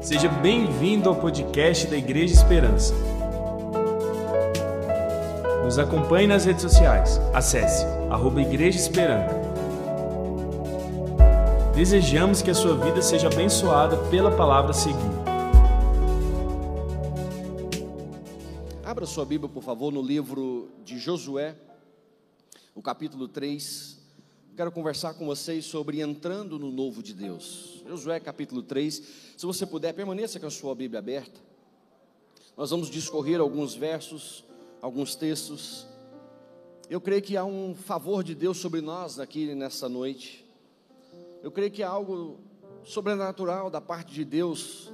Seja bem-vindo ao podcast da Igreja Esperança. Nos acompanhe nas redes sociais. Acesse arroba Igreja Esperança. Desejamos que a sua vida seja abençoada pela palavra a seguir. Abra sua Bíblia, por favor, no livro de Josué, o capítulo 3. Quero conversar com vocês sobre entrando no novo de Deus. Josué, capítulo 3. Se você puder, permaneça com a sua Bíblia aberta. Nós vamos discorrer alguns versos, alguns textos. Eu creio que há um favor de Deus sobre nós aqui nessa noite. Eu creio que há algo sobrenatural da parte de Deus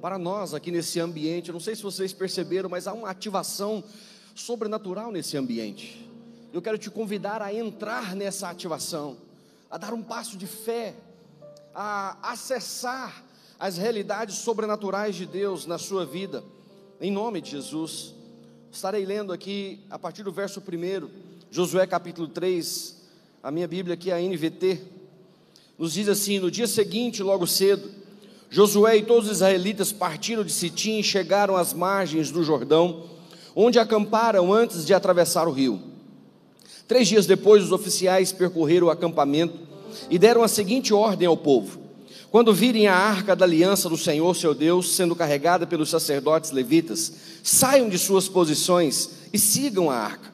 para nós aqui nesse ambiente. Eu não sei se vocês perceberam, mas há uma ativação sobrenatural nesse ambiente. Eu quero te convidar a entrar nessa ativação, a dar um passo de fé, a acessar as realidades sobrenaturais de Deus na sua vida, em nome de Jesus. Estarei lendo aqui a partir do verso 1, Josué capítulo 3, a minha Bíblia aqui, a NVT, nos diz assim: No dia seguinte, logo cedo, Josué e todos os israelitas partiram de Sitim e chegaram às margens do Jordão, onde acamparam antes de atravessar o rio. Três dias depois, os oficiais percorreram o acampamento e deram a seguinte ordem ao povo: Quando virem a arca da aliança do Senhor seu Deus sendo carregada pelos sacerdotes levitas, saiam de suas posições e sigam a arca.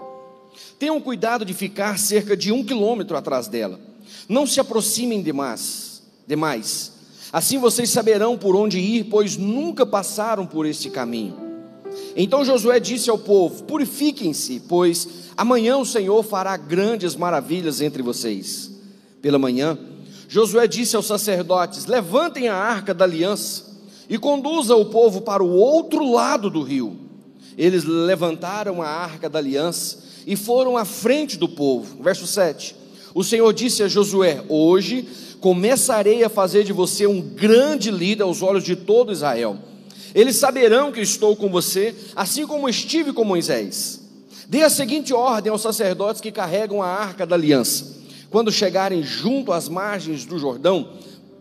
Tenham cuidado de ficar cerca de um quilômetro atrás dela. Não se aproximem demais. demais. Assim vocês saberão por onde ir, pois nunca passaram por este caminho. Então Josué disse ao povo: Purifiquem-se, pois amanhã o Senhor fará grandes maravilhas entre vocês. Pela manhã, Josué disse aos sacerdotes: Levantem a arca da aliança e conduza o povo para o outro lado do rio. Eles levantaram a arca da aliança e foram à frente do povo. Verso 7. O Senhor disse a Josué: Hoje começarei a fazer de você um grande líder aos olhos de todo Israel. Eles saberão que estou com você, assim como estive com Moisés. Dê a seguinte ordem aos sacerdotes que carregam a arca da aliança: quando chegarem junto às margens do Jordão,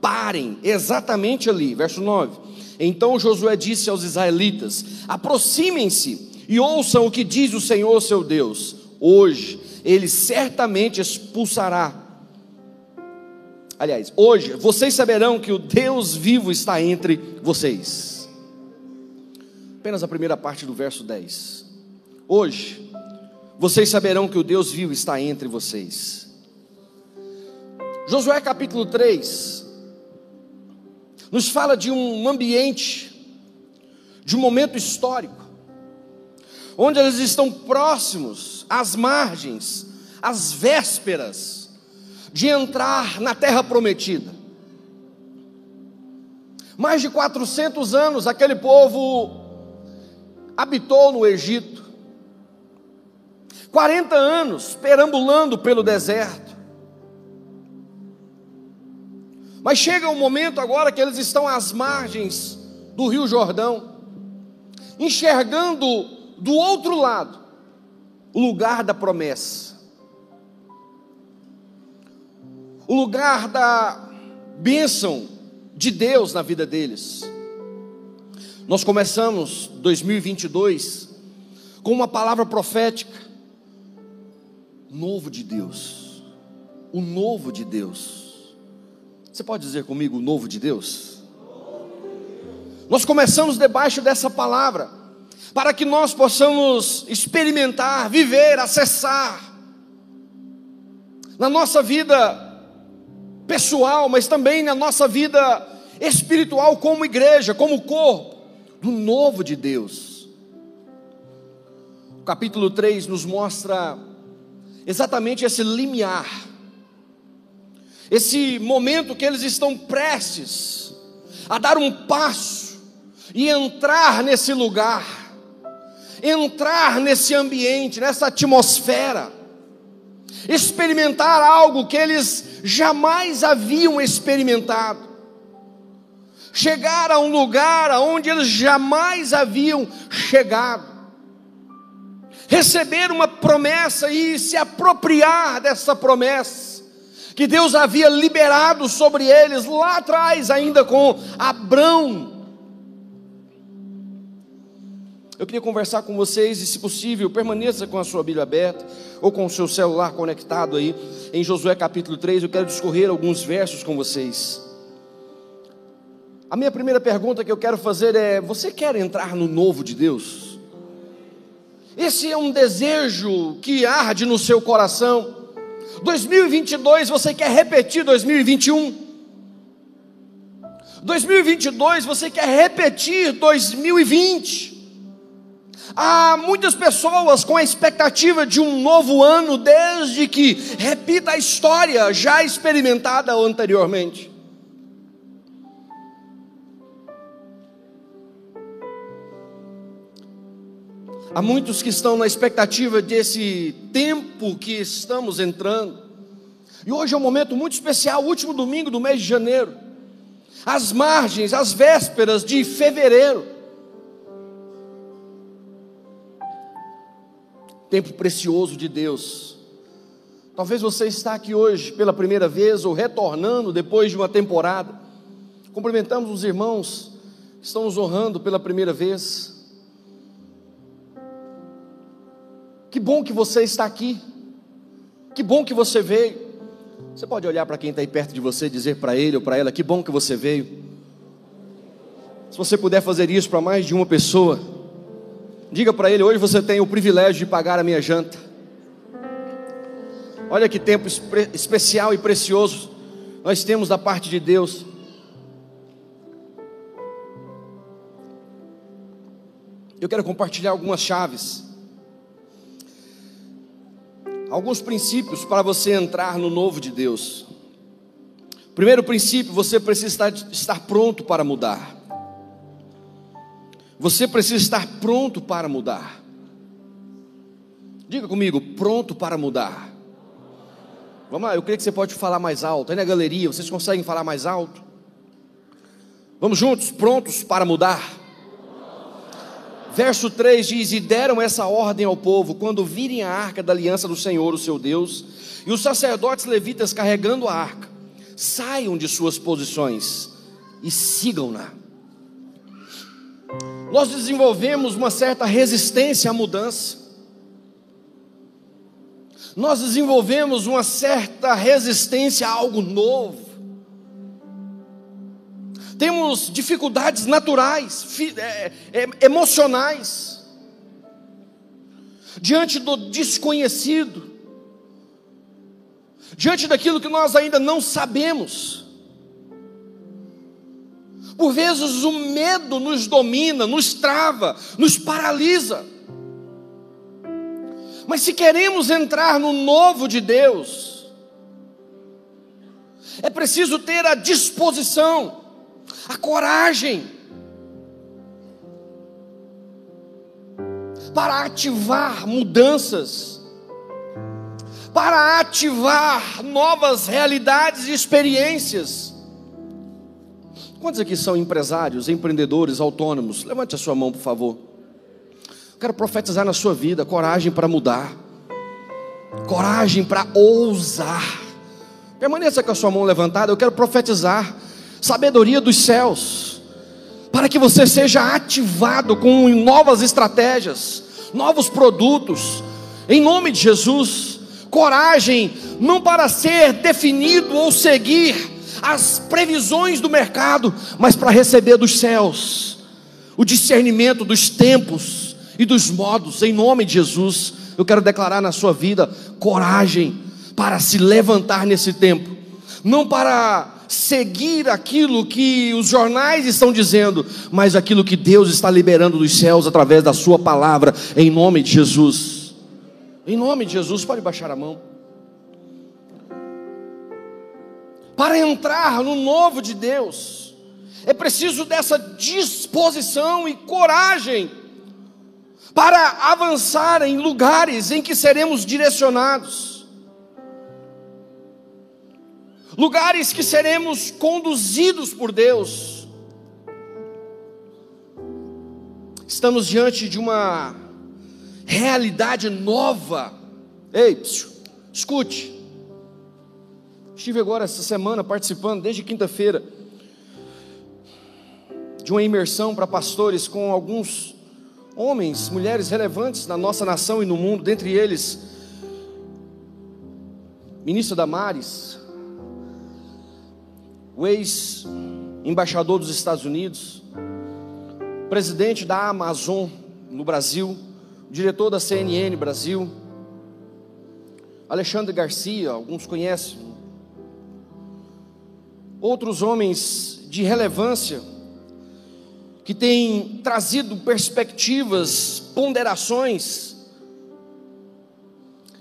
parem exatamente ali. Verso 9. Então Josué disse aos israelitas: aproximem-se e ouçam o que diz o Senhor seu Deus. Hoje ele certamente expulsará. Aliás, hoje vocês saberão que o Deus vivo está entre vocês. Apenas a primeira parte do verso 10. Hoje vocês saberão que o Deus vivo está entre vocês. Josué capítulo 3 nos fala de um ambiente, de um momento histórico, onde eles estão próximos, às margens, às vésperas de entrar na terra prometida. Mais de 400 anos aquele povo habitou no Egito, 40 anos perambulando pelo deserto. Mas chega um momento agora que eles estão às margens do Rio Jordão, enxergando do outro lado o lugar da promessa, o lugar da bênção de Deus na vida deles. Nós começamos 2022 com uma palavra profética, novo de Deus, o novo de Deus. Você pode dizer comigo novo de Deus? Nós começamos debaixo dessa palavra, para que nós possamos experimentar, viver, acessar, na nossa vida pessoal, mas também na nossa vida espiritual, como igreja, como corpo, do novo de Deus. O capítulo 3 nos mostra exatamente esse limiar, esse momento que eles estão prestes a dar um passo e entrar nesse lugar, entrar nesse ambiente, nessa atmosfera, experimentar algo que eles jamais haviam experimentado, chegar a um lugar aonde eles jamais haviam chegado receber uma promessa e se apropriar dessa promessa que Deus havia liberado sobre eles lá atrás, ainda com Abrão, Eu queria conversar com vocês e, se possível, permaneça com a sua Bíblia aberta ou com o seu celular conectado aí em Josué capítulo 3. Eu quero discorrer alguns versos com vocês. A minha primeira pergunta que eu quero fazer é: você quer entrar no novo de Deus? Esse é um desejo que arde no seu coração. 2022 você quer repetir 2021? 2022 você quer repetir 2020? Há muitas pessoas com a expectativa de um novo ano, desde que repita a história já experimentada anteriormente. Há muitos que estão na expectativa desse tempo que estamos entrando. E hoje é um momento muito especial, último domingo do mês de janeiro. As margens, as vésperas de fevereiro. tempo precioso de Deus. Talvez você está aqui hoje pela primeira vez ou retornando depois de uma temporada. Cumprimentamos os irmãos que estão nos honrando pela primeira vez. Que bom que você está aqui. Que bom que você veio. Você pode olhar para quem está aí perto de você e dizer para ele ou para ela: Que bom que você veio. Se você puder fazer isso para mais de uma pessoa, Diga para ele: hoje você tem o privilégio de pagar a minha janta. Olha que tempo especial e precioso nós temos da parte de Deus. Eu quero compartilhar algumas chaves, alguns princípios para você entrar no novo de Deus. Primeiro princípio, você precisa estar, estar pronto para mudar. Você precisa estar pronto para mudar. Diga comigo, pronto para mudar. Vamos lá, eu creio que você pode falar mais alto. Aí na galeria, vocês conseguem falar mais alto? Vamos juntos, prontos para mudar. Verso 3 diz: E deram essa ordem ao povo, quando virem a arca da aliança do Senhor, o seu Deus, e os sacerdotes levitas carregando a arca, saiam de suas posições e sigam-na nós desenvolvemos uma certa resistência à mudança. Nós desenvolvemos uma certa resistência a algo novo. Temos dificuldades naturais, é, é, emocionais, diante do desconhecido, diante daquilo que nós ainda não sabemos. Por vezes o medo nos domina, nos trava, nos paralisa. Mas se queremos entrar no novo de Deus, é preciso ter a disposição, a coragem, para ativar mudanças, para ativar novas realidades e experiências. Quantos aqui são empresários, empreendedores, autônomos? Levante a sua mão, por favor. Quero profetizar na sua vida coragem para mudar, coragem para ousar. Permaneça com a sua mão levantada. Eu quero profetizar sabedoria dos céus, para que você seja ativado com novas estratégias, novos produtos, em nome de Jesus. Coragem, não para ser definido ou seguir as previsões do mercado, mas para receber dos céus o discernimento dos tempos e dos modos, em nome de Jesus. Eu quero declarar na sua vida coragem para se levantar nesse tempo, não para seguir aquilo que os jornais estão dizendo, mas aquilo que Deus está liberando dos céus através da Sua palavra, em nome de Jesus. Em nome de Jesus, pode baixar a mão. Para entrar no novo de Deus, é preciso dessa disposição e coragem para avançar em lugares em que seremos direcionados, lugares que seremos conduzidos por Deus. Estamos diante de uma realidade nova. Ei, psiu, escute. Estive agora essa semana participando, desde quinta-feira, de uma imersão para pastores com alguns homens, mulheres relevantes na nossa nação e no mundo, dentre eles, ministro Damares, o ex-embaixador dos Estados Unidos, presidente da Amazon no Brasil, diretor da CNN Brasil, Alexandre Garcia, alguns conhecem, outros homens de relevância, que têm trazido perspectivas, ponderações.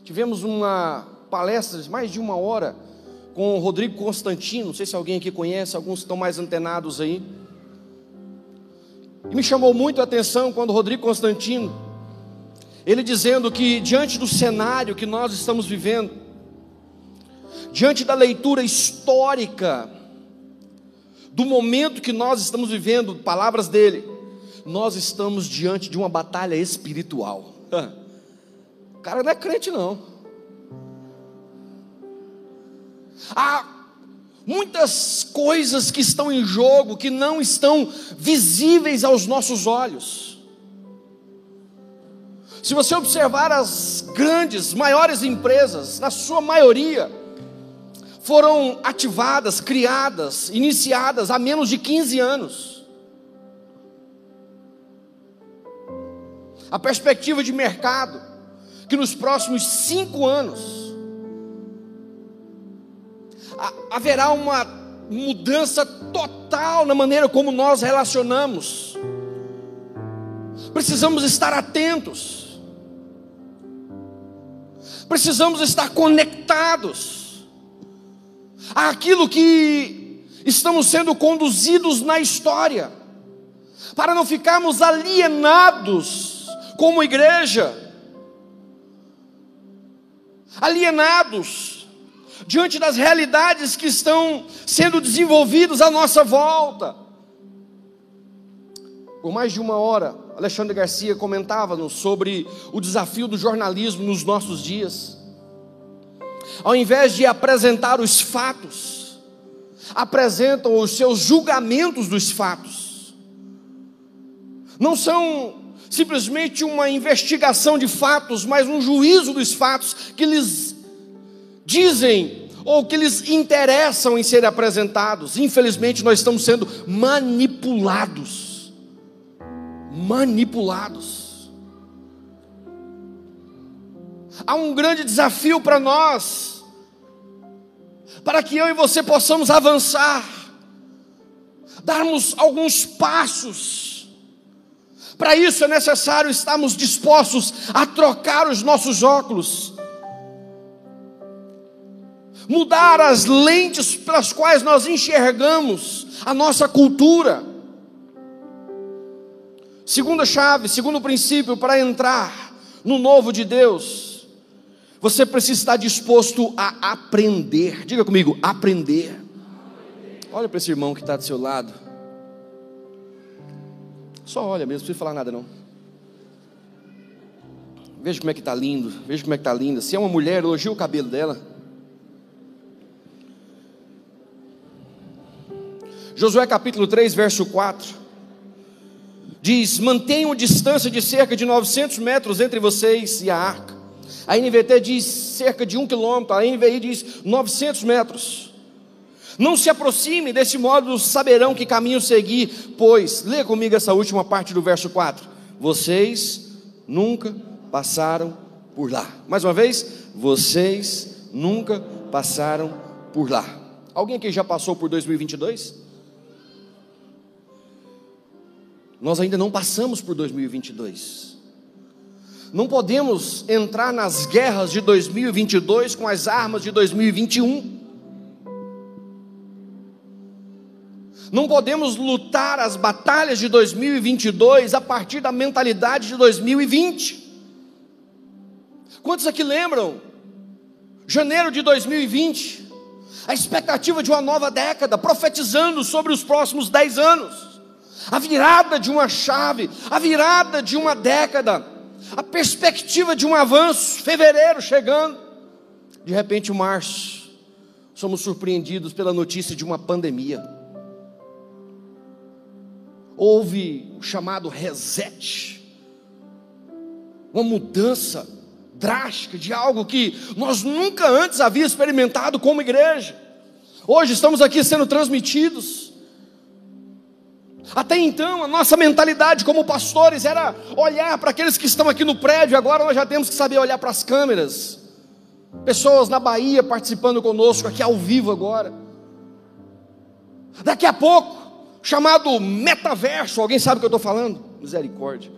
Tivemos uma palestra de mais de uma hora com o Rodrigo Constantino, não sei se alguém aqui conhece, alguns estão mais antenados aí. E me chamou muito a atenção quando o Rodrigo Constantino, ele dizendo que diante do cenário que nós estamos vivendo, diante da leitura histórica do momento que nós estamos vivendo, palavras dele, nós estamos diante de uma batalha espiritual. O cara não é crente, não. Há muitas coisas que estão em jogo que não estão visíveis aos nossos olhos. Se você observar as grandes, maiores empresas, na sua maioria, foram ativadas, criadas, iniciadas há menos de 15 anos. A perspectiva de mercado, que nos próximos cinco anos, haverá uma mudança total na maneira como nós relacionamos. Precisamos estar atentos. Precisamos estar conectados àquilo que estamos sendo conduzidos na história, para não ficarmos alienados como igreja, alienados diante das realidades que estão sendo desenvolvidas à nossa volta. Por mais de uma hora, Alexandre Garcia comentava sobre o desafio do jornalismo nos nossos dias. Ao invés de apresentar os fatos, apresentam os seus julgamentos dos fatos. Não são simplesmente uma investigação de fatos, mas um juízo dos fatos que lhes dizem ou que lhes interessam em serem apresentados. Infelizmente, nós estamos sendo manipulados. Manipulados. Há um grande desafio para nós, para que eu e você possamos avançar, darmos alguns passos. Para isso é necessário estarmos dispostos a trocar os nossos óculos mudar as lentes pelas quais nós enxergamos a nossa cultura. Segunda chave, segundo princípio para entrar no novo de Deus, você precisa estar disposto a aprender. Diga comigo, aprender. Olha para esse irmão que está do seu lado. Só olha mesmo, não precisa falar nada não. Veja como é que está lindo, veja como é que está linda. Se é uma mulher, elogia o cabelo dela. Josué capítulo 3, verso 4. Diz: Mantenham distância de cerca de 900 metros entre vocês e a arca. A NVT diz cerca de um quilômetro, a NVI diz 900 metros. Não se aproxime, desse modo saberão que caminho seguir, pois, lê comigo essa última parte do verso 4. Vocês nunca passaram por lá. Mais uma vez, vocês nunca passaram por lá. Alguém aqui já passou por 2022? Nós ainda não passamos por 2022. Não podemos entrar nas guerras de 2022 com as armas de 2021. Não podemos lutar as batalhas de 2022 a partir da mentalidade de 2020. Quantos aqui lembram? Janeiro de 2020, a expectativa de uma nova década, profetizando sobre os próximos 10 anos a virada de uma chave, a virada de uma década, a perspectiva de um avanço, fevereiro chegando, de repente, março, somos surpreendidos pela notícia de uma pandemia. Houve o chamado reset uma mudança drástica de algo que nós nunca antes havíamos experimentado como igreja. Hoje estamos aqui sendo transmitidos. Até então, a nossa mentalidade como pastores era olhar para aqueles que estão aqui no prédio, agora nós já temos que saber olhar para as câmeras. Pessoas na Bahia participando conosco, aqui ao vivo agora. Daqui a pouco, chamado metaverso, alguém sabe o que eu estou falando? Misericórdia.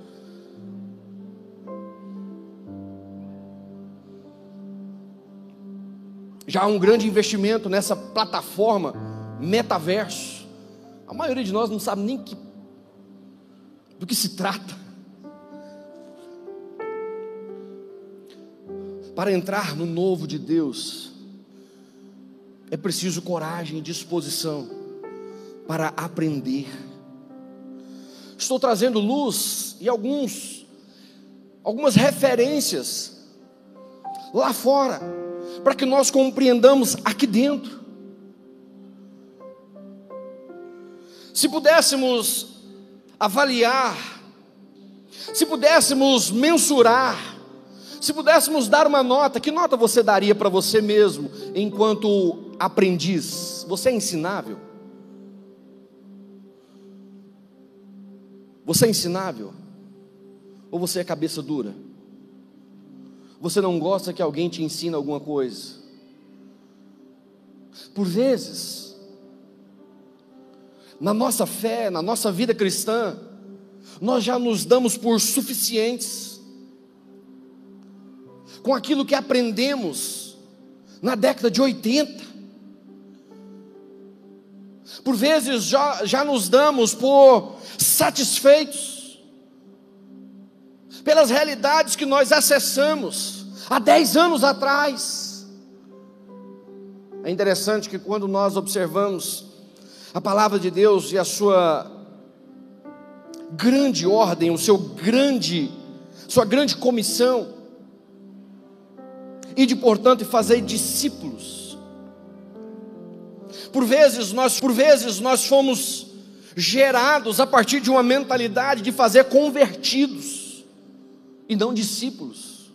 Já há um grande investimento nessa plataforma metaverso. A maioria de nós não sabe nem que, do que se trata. Para entrar no novo de Deus, é preciso coragem e disposição para aprender. Estou trazendo luz e alguns algumas referências lá fora para que nós compreendamos aqui dentro. Se pudéssemos avaliar, se pudéssemos mensurar, se pudéssemos dar uma nota, que nota você daria para você mesmo enquanto aprendiz? Você é ensinável? Você é ensinável? Ou você é cabeça dura? Você não gosta que alguém te ensine alguma coisa? Por vezes, na nossa fé, na nossa vida cristã, nós já nos damos por suficientes com aquilo que aprendemos na década de 80. Por vezes já, já nos damos por satisfeitos pelas realidades que nós acessamos há 10 anos atrás. É interessante que quando nós observamos a palavra de Deus e a sua grande ordem, o seu grande, sua grande comissão, e de portanto fazer discípulos. Por vezes nós, por vezes nós fomos gerados a partir de uma mentalidade de fazer convertidos e não discípulos.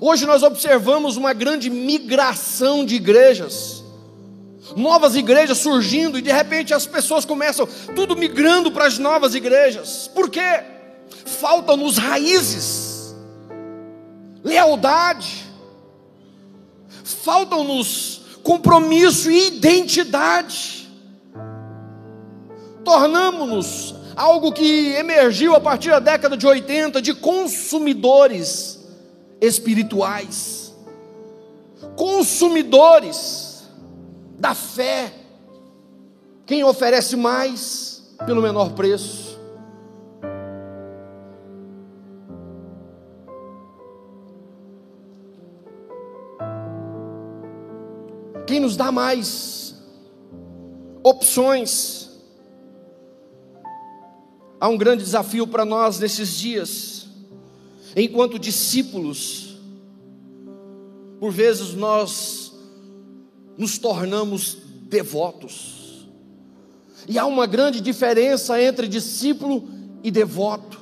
Hoje nós observamos uma grande migração de igrejas, novas igrejas surgindo, e de repente as pessoas começam tudo migrando para as novas igrejas, por quê? Faltam-nos raízes, lealdade, faltam-nos compromisso e identidade. Tornamos-nos algo que emergiu a partir da década de 80 de consumidores espirituais, consumidores da fé, quem oferece mais pelo menor preço. Quem nos dá mais opções? Há um grande desafio para nós nesses dias, enquanto discípulos, por vezes nós nos tornamos devotos, e há uma grande diferença entre discípulo e devoto.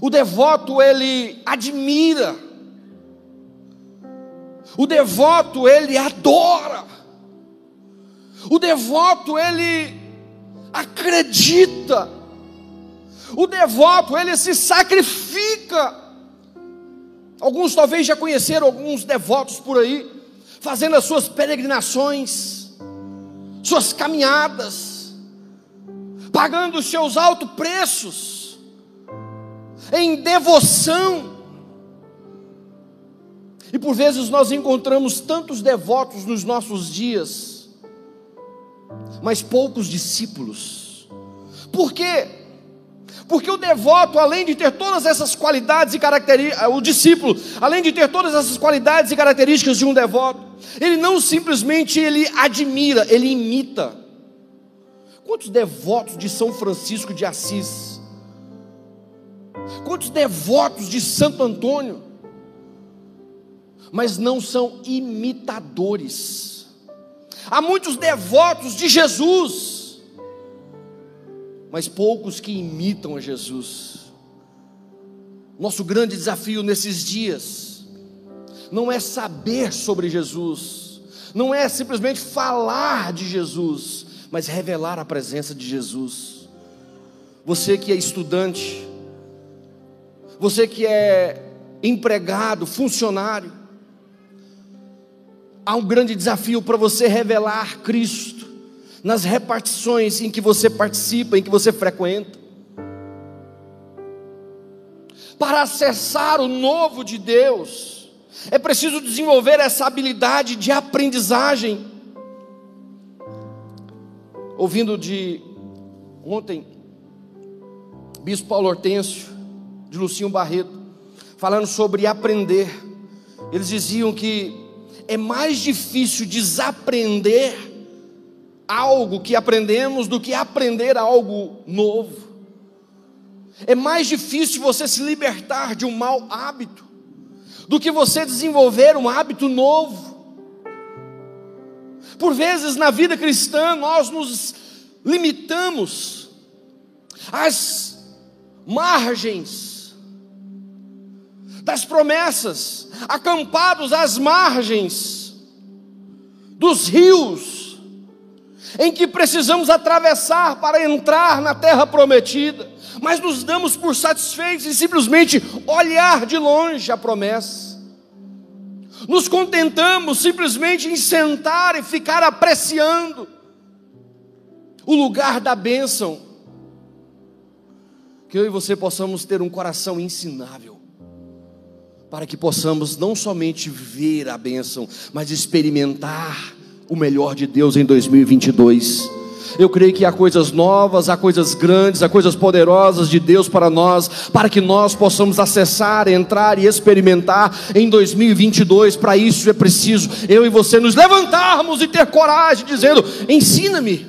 O devoto ele admira, o devoto ele adora, o devoto ele acredita. O devoto, ele se sacrifica. Alguns talvez já conheceram alguns devotos por aí, fazendo as suas peregrinações, suas caminhadas, pagando os seus altos preços, em devoção. E por vezes nós encontramos tantos devotos nos nossos dias, mas poucos discípulos. Por quê? Porque o devoto, além de ter todas essas qualidades e características, o discípulo, além de ter todas essas qualidades e características de um devoto, ele não simplesmente ele admira, ele imita. Quantos devotos de São Francisco de Assis? Quantos devotos de Santo Antônio? Mas não são imitadores Há muitos devotos de Jesus, mas poucos que imitam a Jesus. Nosso grande desafio nesses dias não é saber sobre Jesus, não é simplesmente falar de Jesus, mas revelar a presença de Jesus. Você que é estudante, você que é empregado, funcionário, há um grande desafio para você revelar Cristo nas repartições em que você participa, em que você frequenta. Para acessar o novo de Deus, é preciso desenvolver essa habilidade de aprendizagem. Ouvindo de ontem, Bispo Paulo Hortêncio, de Lucinho Barreto, falando sobre aprender. Eles diziam que é mais difícil desaprender algo que aprendemos do que aprender algo novo. É mais difícil você se libertar de um mau hábito do que você desenvolver um hábito novo. Por vezes na vida cristã nós nos limitamos às margens das promessas, acampados às margens dos rios em que precisamos atravessar para entrar na terra prometida mas nos damos por satisfeitos em simplesmente olhar de longe a promessa. Nos contentamos simplesmente em sentar e ficar apreciando o lugar da bênção. Que eu e você possamos ter um coração ensinável, para que possamos não somente ver a bênção, mas experimentar o melhor de Deus em 2022 eu creio que há coisas novas, há coisas grandes, há coisas poderosas de Deus para nós, para que nós possamos acessar, entrar e experimentar em 2022. Para isso é preciso eu e você nos levantarmos e ter coragem, dizendo: ensina-me.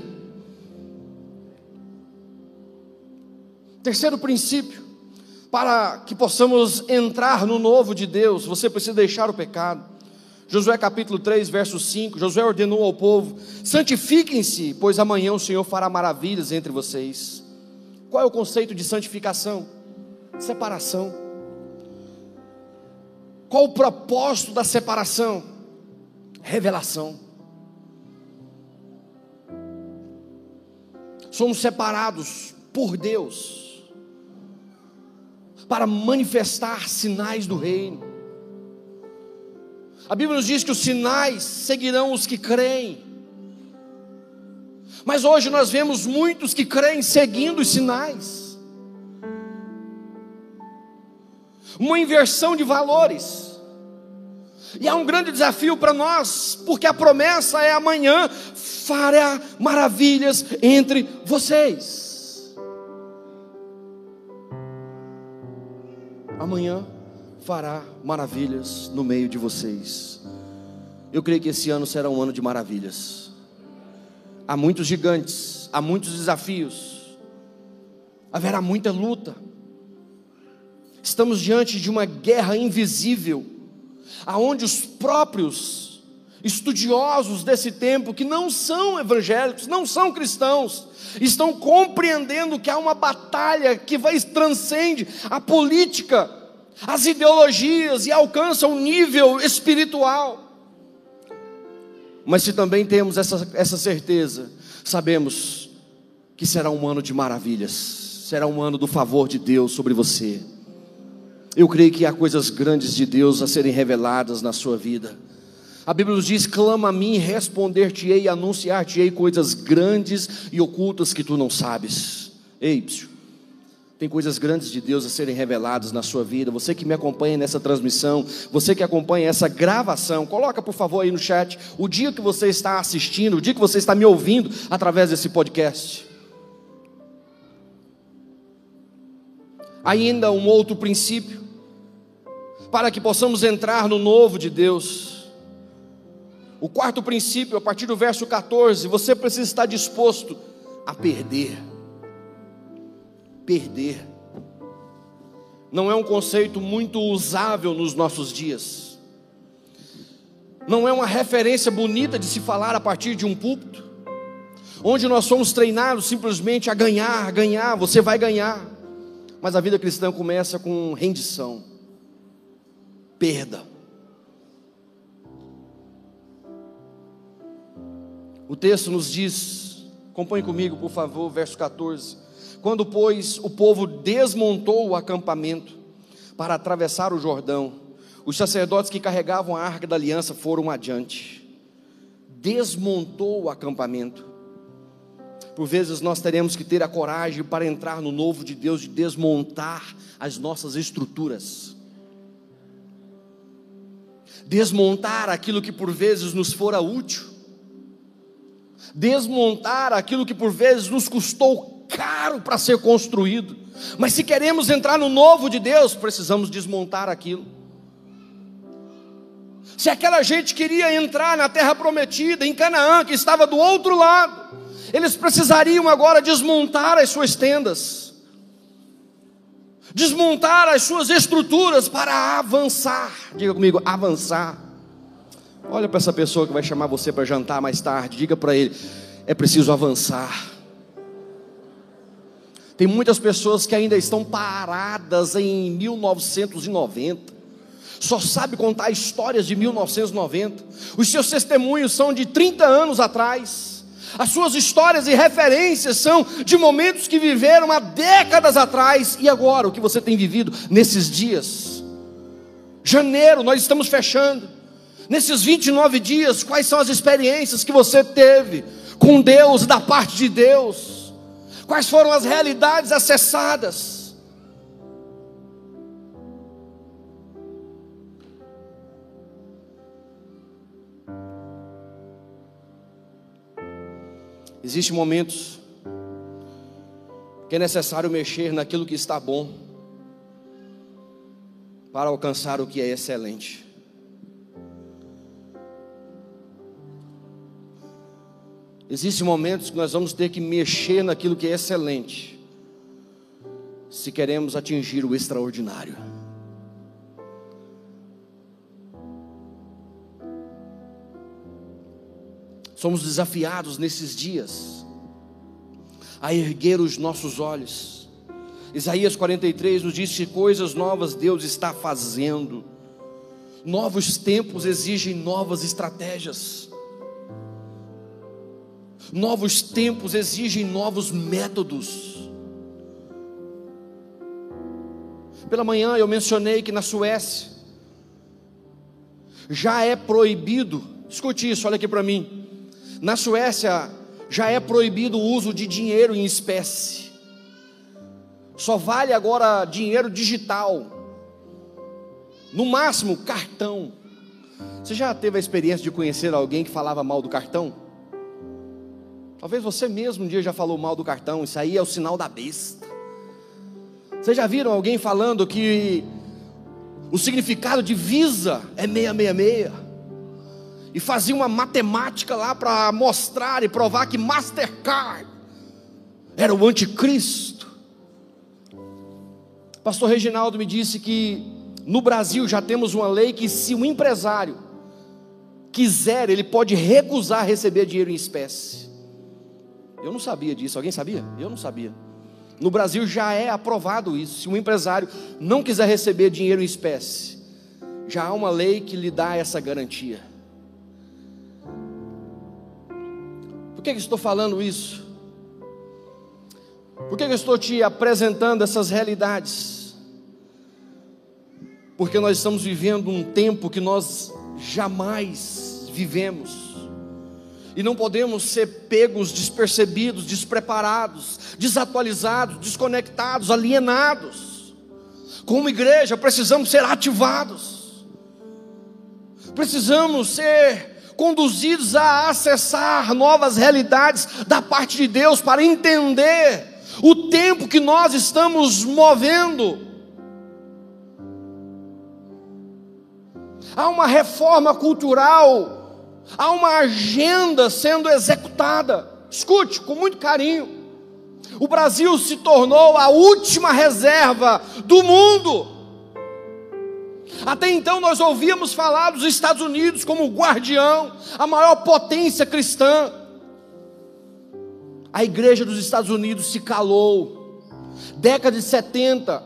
Terceiro princípio, para que possamos entrar no novo de Deus, você precisa deixar o pecado. Josué capítulo 3, verso 5, Josué ordenou ao povo: santifiquem-se, pois amanhã o Senhor fará maravilhas entre vocês. Qual é o conceito de santificação? Separação. Qual o propósito da separação? Revelação. Somos separados por Deus para manifestar sinais do reino. A Bíblia nos diz que os sinais seguirão os que creem. Mas hoje nós vemos muitos que creem seguindo os sinais. Uma inversão de valores. E há um grande desafio para nós, porque a promessa é amanhã fará maravilhas entre vocês. Amanhã fará maravilhas no meio de vocês. Eu creio que esse ano será um ano de maravilhas. Há muitos gigantes, há muitos desafios, haverá muita luta. Estamos diante de uma guerra invisível, aonde os próprios estudiosos desse tempo, que não são evangélicos, não são cristãos, estão compreendendo que há uma batalha que vai transcende a política as ideologias e alcança um nível espiritual. Mas se também temos essa, essa certeza, sabemos que será um ano de maravilhas, será um ano do favor de Deus sobre você. Eu creio que há coisas grandes de Deus a serem reveladas na sua vida. A Bíblia nos diz: clama a mim, responder-te-ei, anunciar-te-ei coisas grandes e ocultas que tu não sabes. Ei, psiu. Tem coisas grandes de Deus a serem reveladas na sua vida. Você que me acompanha nessa transmissão, você que acompanha essa gravação, coloca por favor aí no chat o dia que você está assistindo, o dia que você está me ouvindo através desse podcast. Ainda um outro princípio, para que possamos entrar no novo de Deus. O quarto princípio, a partir do verso 14, você precisa estar disposto a perder perder. Não é um conceito muito usável nos nossos dias. Não é uma referência bonita de se falar a partir de um púlpito, onde nós somos treinados simplesmente a ganhar, ganhar, você vai ganhar. Mas a vida cristã começa com rendição, perda. O texto nos diz, acompanhe comigo, por favor, verso 14. Quando, pois, o povo desmontou o acampamento para atravessar o Jordão, os sacerdotes que carregavam a arca da aliança foram adiante. Desmontou o acampamento. Por vezes nós teremos que ter a coragem para entrar no novo de Deus, de desmontar as nossas estruturas. Desmontar aquilo que por vezes nos fora útil. Desmontar aquilo que por vezes nos custou caro para ser construído. Mas se queremos entrar no novo de Deus, precisamos desmontar aquilo. Se aquela gente queria entrar na terra prometida, em Canaã, que estava do outro lado, eles precisariam agora desmontar as suas tendas, desmontar as suas estruturas para avançar. Diga comigo, avançar. Olha para essa pessoa que vai chamar você para jantar mais tarde, diga para ele: é preciso avançar. Tem muitas pessoas que ainda estão paradas em 1990 só sabe contar histórias de 1990. Os seus testemunhos são de 30 anos atrás. As suas histórias e referências são de momentos que viveram há décadas atrás e agora, o que você tem vivido nesses dias. Janeiro, nós estamos fechando. Nesses 29 dias, quais são as experiências que você teve com Deus, da parte de Deus? Quais foram as realidades acessadas? Existem momentos que é necessário mexer naquilo que está bom para alcançar o que é excelente. Existem momentos que nós vamos ter que mexer naquilo que é excelente, se queremos atingir o extraordinário. Somos desafiados nesses dias a erguer os nossos olhos. Isaías 43 nos diz que coisas novas Deus está fazendo. Novos tempos exigem novas estratégias. Novos tempos exigem novos métodos. Pela manhã eu mencionei que na Suécia já é proibido, escute isso, olha aqui para mim na Suécia já é proibido o uso de dinheiro em espécie. Só vale agora dinheiro digital. No máximo, cartão. Você já teve a experiência de conhecer alguém que falava mal do cartão? Talvez você mesmo um dia já falou mal do cartão. Isso aí é o sinal da besta. Vocês já viram alguém falando que o significado de Visa é 666? e fazia uma matemática lá para mostrar e provar que Mastercard era o anticristo. Pastor Reginaldo me disse que no Brasil já temos uma lei que se um empresário quiser, ele pode recusar receber dinheiro em espécie. Eu não sabia disso, alguém sabia? Eu não sabia. No Brasil já é aprovado isso. Se um empresário não quiser receber dinheiro em espécie, já há uma lei que lhe dá essa garantia. Por que, que estou falando isso? Por que, que estou te apresentando essas realidades? Porque nós estamos vivendo um tempo que nós jamais vivemos. E não podemos ser pegos, despercebidos, despreparados, desatualizados, desconectados, alienados. Como igreja, precisamos ser ativados. Precisamos ser conduzidos a acessar novas realidades da parte de Deus para entender o tempo que nós estamos movendo. Há uma reforma cultural, há uma agenda sendo executada. Escute com muito carinho. O Brasil se tornou a última reserva do mundo até então nós ouvíamos falar dos Estados Unidos como o guardião, a maior potência cristã. A igreja dos Estados Unidos se calou. Década de 70,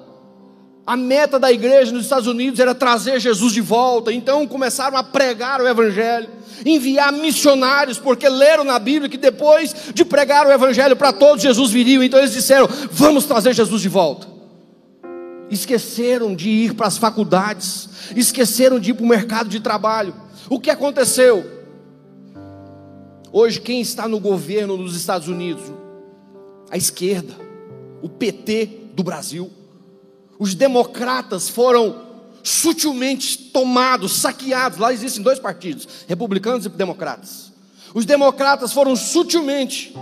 a meta da igreja nos Estados Unidos era trazer Jesus de volta, então começaram a pregar o Evangelho, enviar missionários, porque leram na Bíblia que depois de pregar o Evangelho para todos, Jesus viria, então eles disseram: vamos trazer Jesus de volta. Esqueceram de ir para as faculdades, esqueceram de ir para o mercado de trabalho. O que aconteceu? Hoje, quem está no governo nos Estados Unidos? A esquerda, o PT do Brasil. Os democratas foram sutilmente tomados, saqueados. Lá existem dois partidos, republicanos e democratas. Os democratas foram sutilmente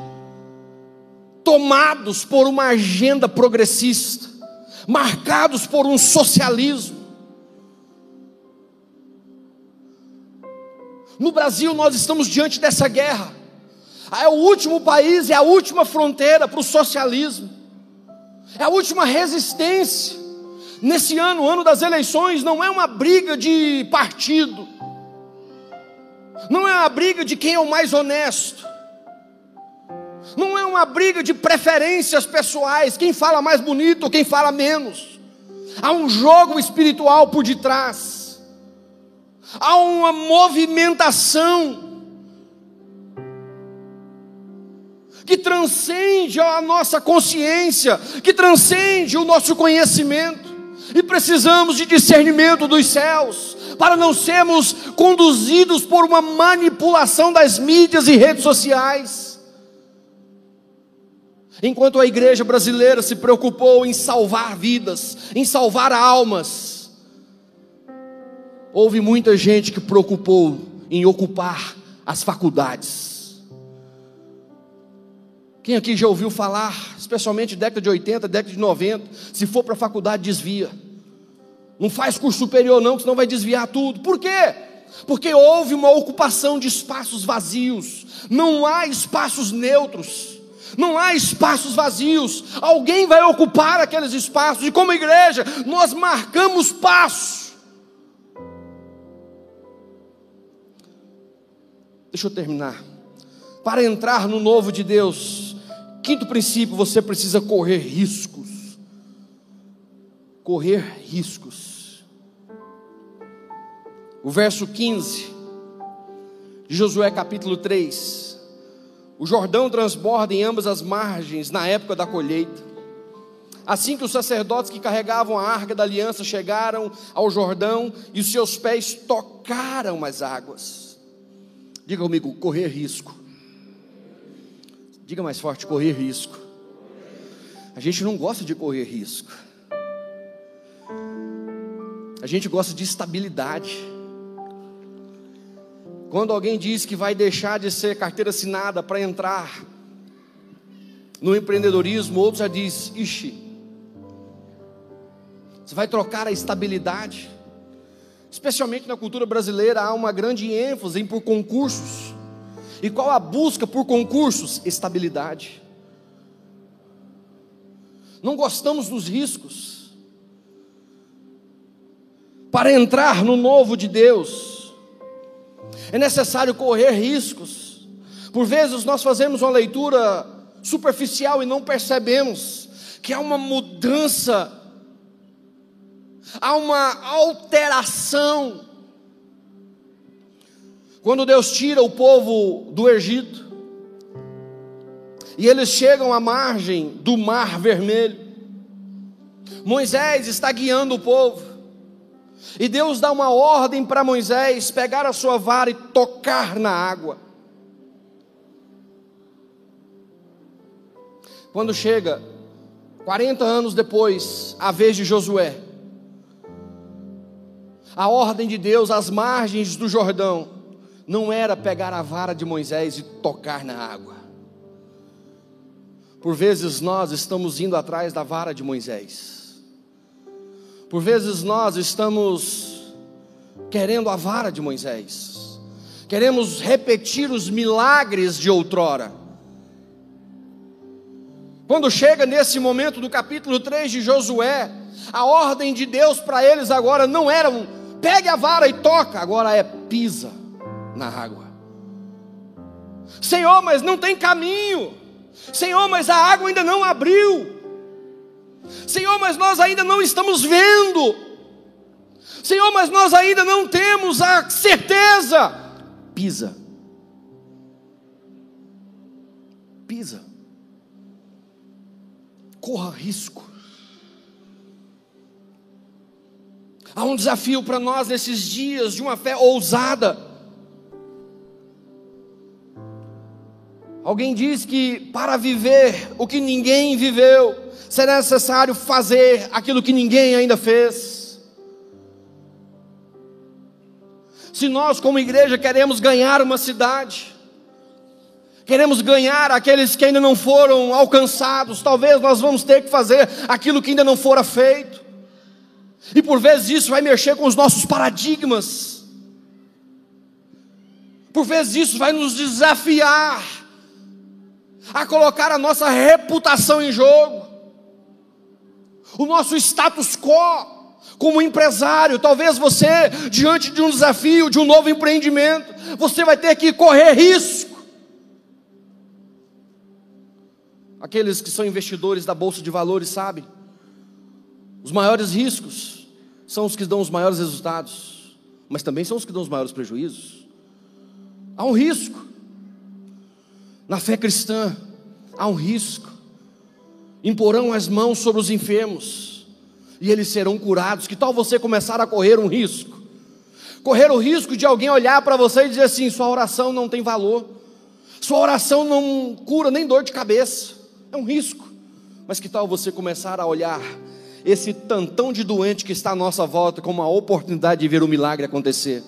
tomados por uma agenda progressista, marcados por um socialismo. No Brasil, nós estamos diante dessa guerra. É o último país, é a última fronteira para o socialismo, é a última resistência. Nesse ano, o ano das eleições, não é uma briga de partido, não é uma briga de quem é o mais honesto, não é uma briga de preferências pessoais, quem fala mais bonito ou quem fala menos. Há um jogo espiritual por detrás. Há uma movimentação que transcende a nossa consciência, que transcende o nosso conhecimento, e precisamos de discernimento dos céus, para não sermos conduzidos por uma manipulação das mídias e redes sociais. Enquanto a igreja brasileira se preocupou em salvar vidas, em salvar almas, Houve muita gente que preocupou em ocupar as faculdades. Quem aqui já ouviu falar, especialmente década de 80, década de 90, se for para a faculdade, desvia. Não faz curso superior, não, que senão vai desviar tudo. Por quê? Porque houve uma ocupação de espaços vazios. Não há espaços neutros. Não há espaços vazios. Alguém vai ocupar aqueles espaços. E como igreja, nós marcamos passos Deixa eu terminar. Para entrar no novo de Deus, quinto princípio, você precisa correr riscos. Correr riscos. O verso 15 de Josué capítulo 3. O Jordão transborda em ambas as margens na época da colheita. Assim que os sacerdotes que carregavam a arca da aliança chegaram ao Jordão e os seus pés tocaram as águas Diga comigo, correr risco. Diga mais forte, correr risco. A gente não gosta de correr risco. A gente gosta de estabilidade. Quando alguém diz que vai deixar de ser carteira assinada para entrar no empreendedorismo, outro já diz: ixi, você vai trocar a estabilidade especialmente na cultura brasileira, há uma grande ênfase por concursos. E qual a busca por concursos? Estabilidade. Não gostamos dos riscos. Para entrar no novo de Deus, é necessário correr riscos. Por vezes nós fazemos uma leitura superficial e não percebemos que há uma mudança há uma alteração. Quando Deus tira o povo do Egito, e eles chegam à margem do Mar Vermelho, Moisés está guiando o povo, e Deus dá uma ordem para Moisés pegar a sua vara e tocar na água. Quando chega, 40 anos depois, a vez de Josué, a ordem de Deus às margens do Jordão não era pegar a vara de Moisés e tocar na água. Por vezes nós estamos indo atrás da vara de Moisés. Por vezes nós estamos querendo a vara de Moisés. Queremos repetir os milagres de outrora. Quando chega nesse momento do capítulo 3 de Josué, a ordem de Deus para eles agora não era um pegue a vara e toca, agora é pisa na água. Senhor, mas não tem caminho. Senhor, mas a água ainda não abriu. Senhor, mas nós ainda não estamos vendo. Senhor, mas nós ainda não temos a certeza. Pisa. Pisa. Corra risco. Há um desafio para nós nesses dias de uma fé ousada. Alguém diz que para viver o que ninguém viveu, será necessário fazer aquilo que ninguém ainda fez. Se nós, como igreja, queremos ganhar uma cidade, queremos ganhar aqueles que ainda não foram alcançados, talvez nós vamos ter que fazer aquilo que ainda não fora feito. E por vezes isso vai mexer com os nossos paradigmas. Por vezes isso vai nos desafiar a colocar a nossa reputação em jogo, o nosso status quo como empresário. Talvez você, diante de um desafio, de um novo empreendimento, você vai ter que correr risco. Aqueles que são investidores da bolsa de valores sabem, os maiores riscos são os que dão os maiores resultados, mas também são os que dão os maiores prejuízos. Há um risco. Na fé cristã, há um risco. Imporão as mãos sobre os enfermos, e eles serão curados. Que tal você começar a correr um risco? Correr o risco de alguém olhar para você e dizer assim: sua oração não tem valor, sua oração não cura nem dor de cabeça. É um risco. Mas que tal você começar a olhar esse tantão de doente que está à nossa volta como uma oportunidade de ver o milagre acontecer.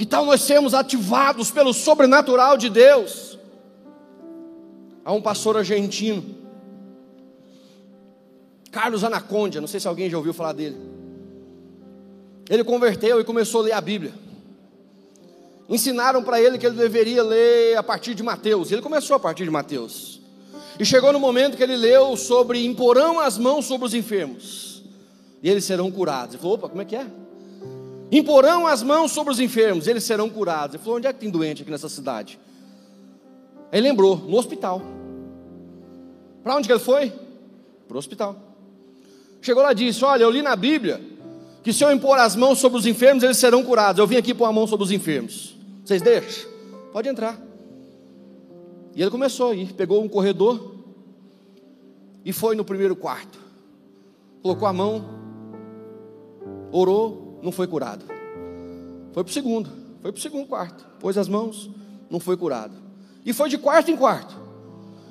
Que tal nós sermos ativados pelo sobrenatural de Deus? Há um pastor argentino, Carlos Anacondia, não sei se alguém já ouviu falar dele. Ele converteu e começou a ler a Bíblia. Ensinaram para ele que ele deveria ler a partir de Mateus. Ele começou a partir de Mateus. E chegou no momento que ele leu sobre imporão as mãos sobre os enfermos, e eles serão curados. Ele falou: opa, como é que é? Imporão as mãos sobre os enfermos, eles serão curados. Ele falou: onde é que tem doente aqui nessa cidade? Aí lembrou: no hospital. Para onde que ele foi? Para o hospital. Chegou lá e disse: Olha, eu li na Bíblia que se eu impor as mãos sobre os enfermos, eles serão curados. Eu vim aqui pôr a mão sobre os enfermos. Vocês deixam? Pode entrar. E ele começou a ir, pegou um corredor e foi no primeiro quarto. Colocou a mão, orou, não foi curado. Foi para o segundo, foi para o segundo quarto, pôs as mãos, não foi curado. E foi de quarto em quarto.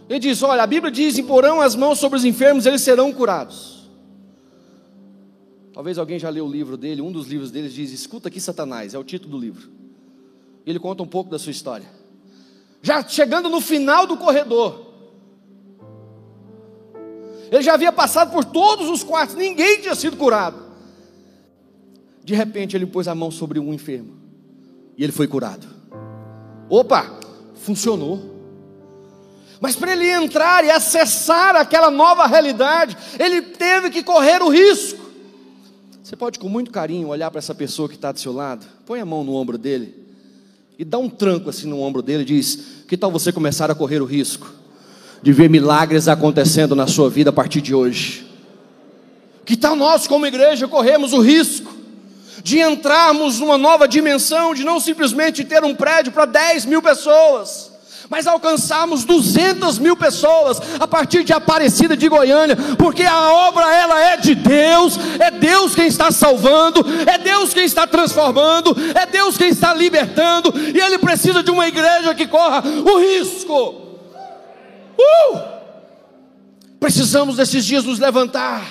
Ele diz: Olha, a Bíblia diz: imporão as mãos sobre os enfermos, eles serão curados. Talvez alguém já leu o livro dele, um dos livros dele diz: Escuta aqui, Satanás, é o título do livro. Ele conta um pouco da sua história já chegando no final do corredor. Ele já havia passado por todos os quartos, ninguém tinha sido curado. De repente ele pôs a mão sobre um enfermo e ele foi curado. Opa, funcionou. Mas para ele entrar e acessar aquela nova realidade, ele teve que correr o risco. Você pode com muito carinho olhar para essa pessoa que está do seu lado, põe a mão no ombro dele e dá um tranco assim no ombro dele e diz: Que tal você começar a correr o risco de ver milagres acontecendo na sua vida a partir de hoje? Que tal nós, como igreja, corremos o risco de entrarmos numa nova dimensão, de não simplesmente ter um prédio para 10 mil pessoas, mas alcançarmos 200 mil pessoas a partir de Aparecida de Goiânia, porque a obra ela é de Deus, é Deus quem está salvando, é Deus quem está transformando, é Deus quem está libertando, e Ele precisa de uma igreja que corra o risco. Uh! Precisamos desses dias nos levantar,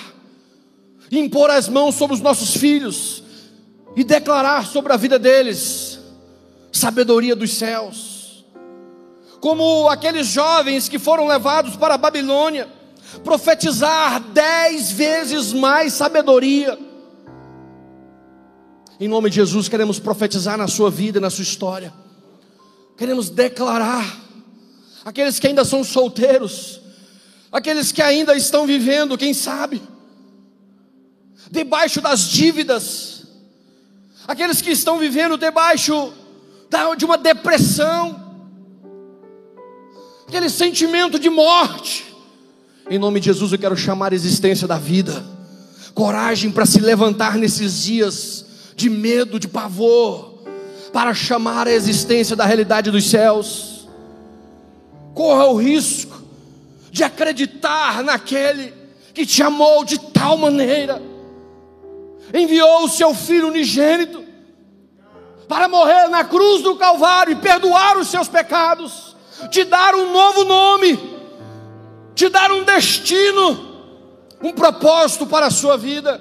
impor as mãos sobre os nossos filhos e declarar sobre a vida deles sabedoria dos céus como aqueles jovens que foram levados para a Babilônia, profetizar dez vezes mais sabedoria. Em nome de Jesus, queremos profetizar na sua vida, na sua história, queremos declarar, aqueles que ainda são solteiros, aqueles que ainda estão vivendo, quem sabe, debaixo das dívidas, aqueles que estão vivendo debaixo de uma depressão, aquele sentimento de morte, Em nome de Jesus, eu quero chamar a existência da vida, coragem para se levantar nesses dias de medo, de pavor, para chamar a existência da realidade dos céus. Corra o risco de acreditar naquele que te amou de tal maneira, enviou o seu filho unigênito para morrer na cruz do Calvário e perdoar os seus pecados, te dar um novo nome te dar um destino, um propósito para a sua vida.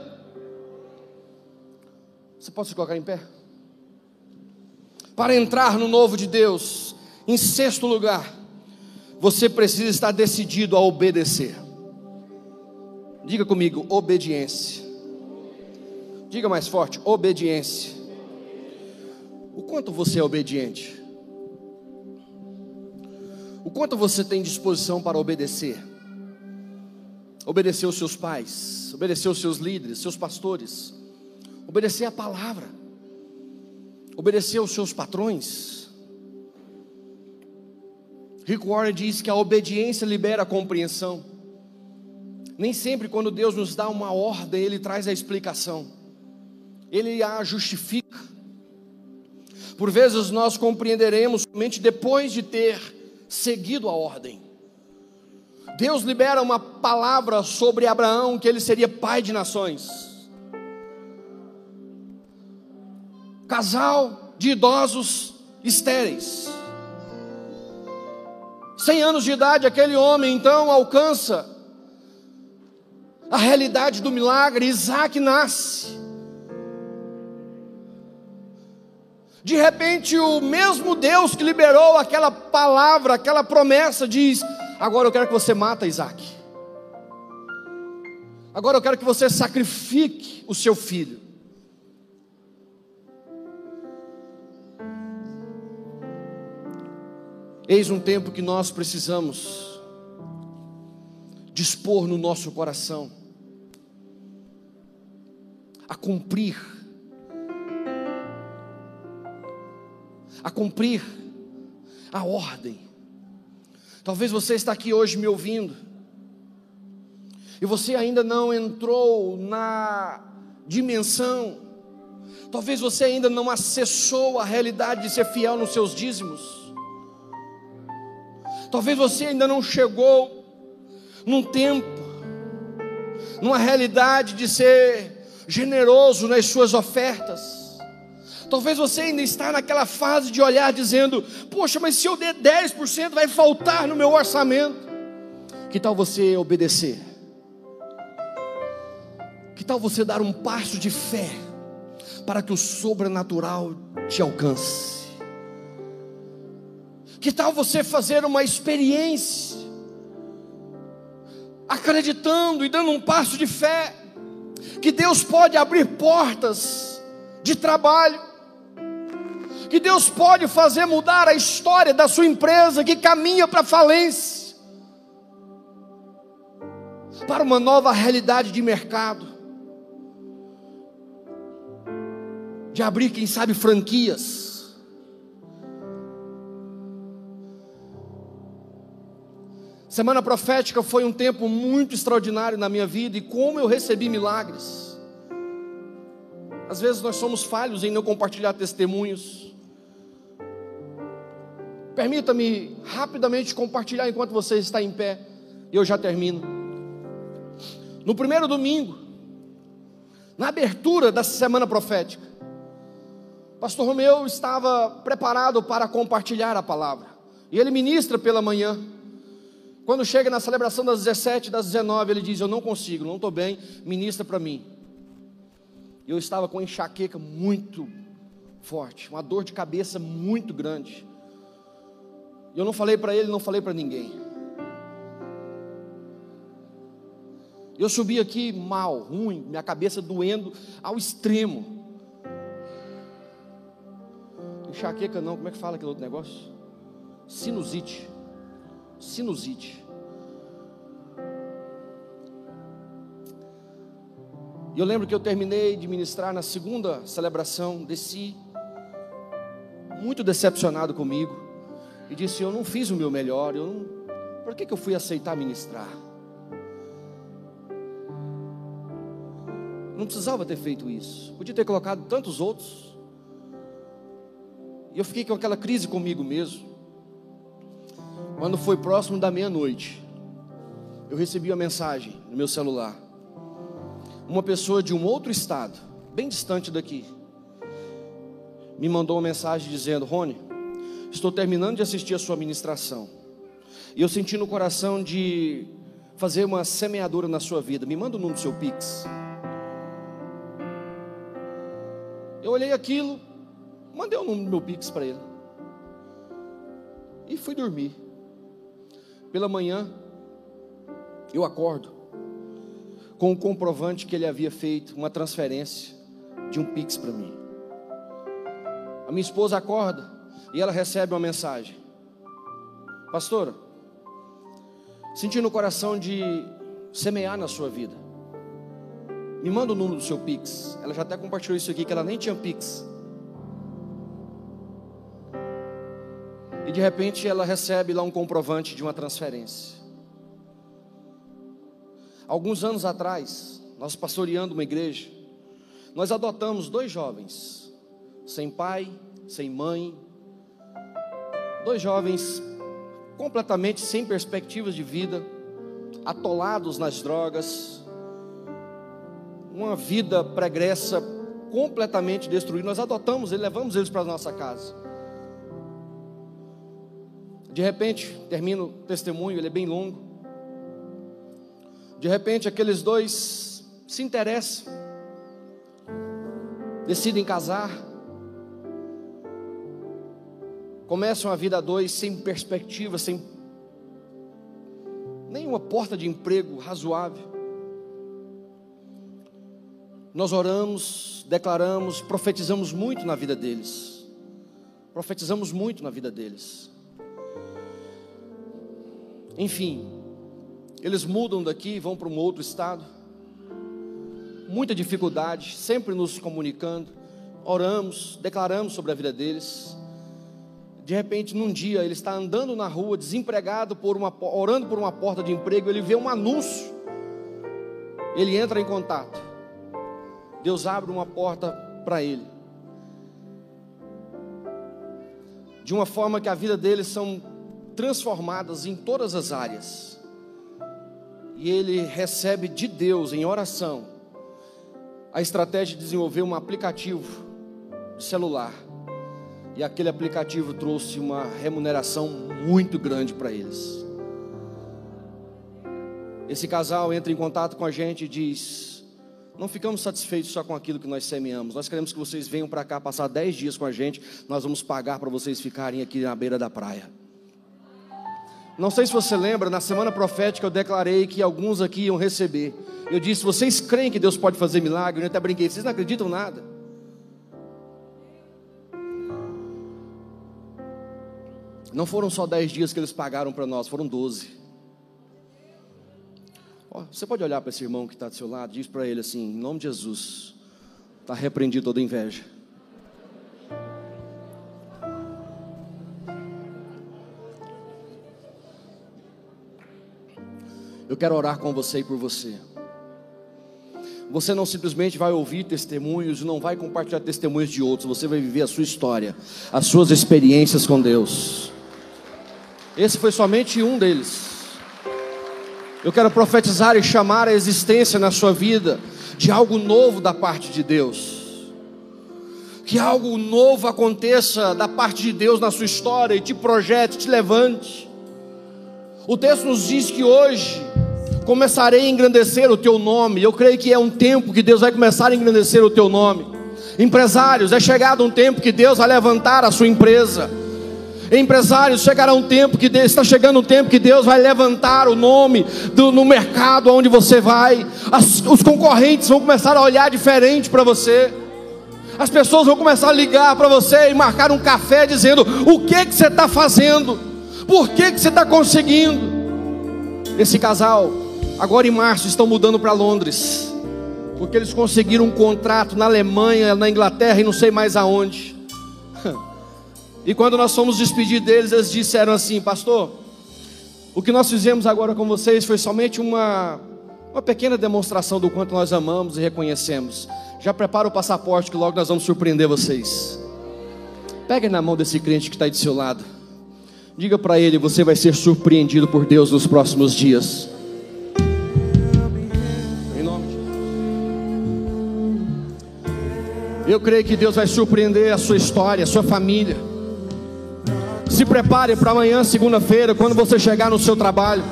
Você pode se colocar em pé? Para entrar no novo de Deus, em sexto lugar, você precisa estar decidido a obedecer. Diga comigo, obediência. Diga mais forte, obediência. O quanto você é obediente? O quanto você tem disposição para obedecer? Obedecer aos seus pais, obedecer aos seus líderes, seus pastores, obedecer a palavra, obedecer aos seus patrões. Rick Warren diz que a obediência libera a compreensão. Nem sempre, quando Deus nos dá uma ordem, Ele traz a explicação, Ele a justifica. Por vezes nós compreenderemos somente depois de ter seguido a ordem. Deus libera uma palavra sobre Abraão que ele seria pai de nações. Casal de idosos estéreis. Cem anos de idade, aquele homem então alcança a realidade do milagre. Isaac nasce. De repente, o mesmo Deus que liberou aquela palavra, aquela promessa, diz: Agora eu quero que você mata Isaac. Agora eu quero que você sacrifique o seu filho. Eis um tempo que nós precisamos dispor no nosso coração a cumprir a cumprir a ordem. Talvez você está aqui hoje me ouvindo e você ainda não entrou na dimensão, talvez você ainda não acessou a realidade de ser fiel nos seus dízimos, talvez você ainda não chegou num tempo, numa realidade de ser generoso nas suas ofertas. Talvez você ainda está naquela fase de olhar dizendo: Poxa, mas se eu der 10% vai faltar no meu orçamento. Que tal você obedecer? Que tal você dar um passo de fé para que o sobrenatural te alcance? Que tal você fazer uma experiência, acreditando e dando um passo de fé, que Deus pode abrir portas de trabalho, que Deus pode fazer mudar a história da sua empresa que caminha para falência, para uma nova realidade de mercado, de abrir, quem sabe, franquias. Semana profética foi um tempo muito extraordinário na minha vida e como eu recebi milagres. Às vezes nós somos falhos em não compartilhar testemunhos. Permita-me rapidamente compartilhar enquanto você está em pé, e eu já termino. No primeiro domingo, na abertura da semana profética, Pastor Romeu estava preparado para compartilhar a palavra, e ele ministra pela manhã. Quando chega na celebração das 17, das 19, ele diz: Eu não consigo, não estou bem, ministra para mim. Eu estava com enxaqueca muito forte, uma dor de cabeça muito grande. Eu não falei para ele, não falei para ninguém. Eu subi aqui mal, ruim, minha cabeça doendo ao extremo. Enxaqueca não, como é que fala aquele outro negócio? Sinusite. Sinusite. E eu lembro que eu terminei de ministrar na segunda celebração, desci muito decepcionado comigo e disse: Eu não fiz o meu melhor, eu não... por que, que eu fui aceitar ministrar? Não precisava ter feito isso, podia ter colocado tantos outros. E eu fiquei com aquela crise comigo mesmo. Quando foi próximo da meia-noite, eu recebi uma mensagem no meu celular. Uma pessoa de um outro estado, bem distante daqui, me mandou uma mensagem dizendo: Rony, estou terminando de assistir a sua ministração. E eu senti no coração de fazer uma semeadura na sua vida. Me manda o número do seu Pix. Eu olhei aquilo, mandei o número do meu Pix para ele. E fui dormir. Pela manhã, eu acordo com o comprovante que ele havia feito uma transferência de um Pix para mim. A minha esposa acorda e ela recebe uma mensagem: Pastora, senti no coração de semear na sua vida. Me manda o número do seu Pix. Ela já até compartilhou isso aqui, que ela nem tinha Pix. E de repente ela recebe lá um comprovante de uma transferência. Alguns anos atrás, nós pastoreando uma igreja, nós adotamos dois jovens, sem pai, sem mãe, dois jovens completamente sem perspectivas de vida, atolados nas drogas, uma vida pregressa completamente destruída. Nós adotamos eles, levamos eles para a nossa casa. De repente, termino o testemunho, ele é bem longo. De repente, aqueles dois se interessam, decidem casar, começam a vida a dois sem perspectiva, sem nenhuma porta de emprego razoável. Nós oramos, declaramos, profetizamos muito na vida deles. Profetizamos muito na vida deles. Enfim, eles mudam daqui vão para um outro estado. Muita dificuldade, sempre nos comunicando. Oramos, declaramos sobre a vida deles. De repente, num dia, ele está andando na rua, desempregado, por uma, orando por uma porta de emprego. Ele vê um anúncio. Ele entra em contato. Deus abre uma porta para ele. De uma forma que a vida deles são transformadas em todas as áreas. E ele recebe de Deus em oração a estratégia de desenvolver um aplicativo de celular. E aquele aplicativo trouxe uma remuneração muito grande para eles. Esse casal entra em contato com a gente e diz: Não ficamos satisfeitos só com aquilo que nós semeamos. Nós queremos que vocês venham para cá passar 10 dias com a gente. Nós vamos pagar para vocês ficarem aqui na beira da praia. Não sei se você lembra, na semana profética eu declarei que alguns aqui iam receber. Eu disse: vocês creem que Deus pode fazer milagre? Eu até brinquei, vocês não acreditam nada. Não foram só dez dias que eles pagaram para nós, foram doze. Você pode olhar para esse irmão que está do seu lado, diz para ele assim: em nome de Jesus, está repreendido toda inveja. Eu quero orar com você e por você. Você não simplesmente vai ouvir testemunhos, não vai compartilhar testemunhos de outros, você vai viver a sua história, as suas experiências com Deus. Esse foi somente um deles. Eu quero profetizar e chamar a existência na sua vida de algo novo da parte de Deus. Que algo novo aconteça da parte de Deus na sua história e te projete, te levante. O texto nos diz que hoje começarei a engrandecer o teu nome. Eu creio que é um tempo que Deus vai começar a engrandecer o teu nome. Empresários, é chegado um tempo que Deus vai levantar a sua empresa. Empresários, chegará um tempo que está chegando um tempo que Deus vai levantar o nome do, no mercado onde você vai. As, os concorrentes vão começar a olhar diferente para você. As pessoas vão começar a ligar para você e marcar um café dizendo o que que você está fazendo, por que que você está conseguindo. Esse casal agora em março estão mudando para Londres, porque eles conseguiram um contrato na Alemanha, na Inglaterra e não sei mais aonde. E quando nós fomos despedir deles, eles disseram assim: Pastor, o que nós fizemos agora com vocês foi somente uma, Uma pequena demonstração do quanto nós amamos e reconhecemos. Já prepara o passaporte que logo nós vamos surpreender vocês. Pegue na mão desse crente que está aí do seu lado. Diga para ele: você vai ser surpreendido por Deus nos próximos dias. Em nome de Eu creio que Deus vai surpreender a sua história, a sua família. Se prepare para amanhã, segunda-feira, quando você chegar no seu trabalho.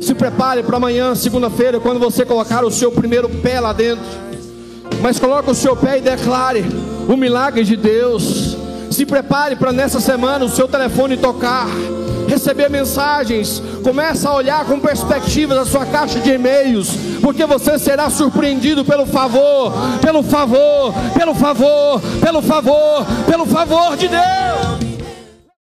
Se prepare para amanhã, segunda-feira, quando você colocar o seu primeiro pé lá dentro. Mas coloque o seu pé e declare o milagre de Deus. Se prepare para nessa semana o seu telefone tocar, receber mensagens. Começa a olhar com perspectiva da sua caixa de e-mails, porque você será surpreendido pelo favor, pelo favor, pelo favor, pelo favor, pelo favor de Deus.